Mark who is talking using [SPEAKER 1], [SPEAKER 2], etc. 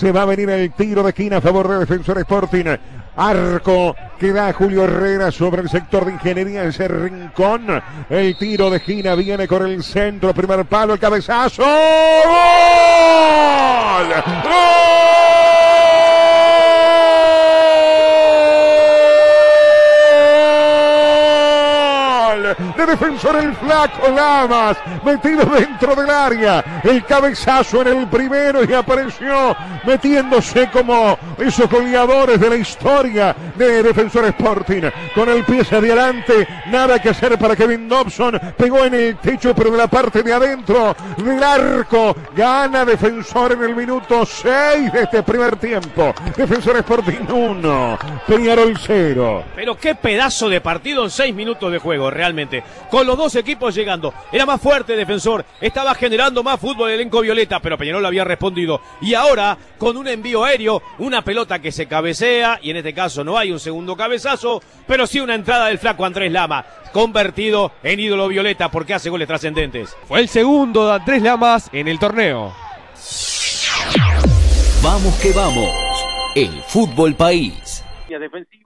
[SPEAKER 1] Se va a venir el tiro de esquina a favor de Defensor Sporting. Arco que da Julio Herrera sobre el sector de ingeniería, ese rincón. El tiro de esquina viene con el centro, primer palo, el cabezazo. ¡Gol! De defensor el flaco Lamas, metido dentro del área, el cabezazo en el primero y apareció metiéndose como esos goleadores de la historia de Defensor Sporting, con el pie hacia adelante, nada que hacer para Kevin Dobson, pegó en el techo pero de la parte de adentro del arco, gana Defensor en el minuto 6 de este primer tiempo, Defensor Sporting 1, Peñarol 0.
[SPEAKER 2] Pero qué pedazo de partido en 6 minutos de juego, realmente con los dos equipos llegando. Era más fuerte defensor, estaba generando más fútbol el elenco Violeta, pero Peñarol había respondido. Y ahora, con un envío aéreo, una pelota que se cabecea, y en este caso no hay un segundo cabezazo, pero sí una entrada del flaco Andrés Lama, convertido en ídolo Violeta porque hace goles trascendentes.
[SPEAKER 3] Fue el segundo de Andrés Lamas en el torneo.
[SPEAKER 4] Vamos que vamos, el fútbol país.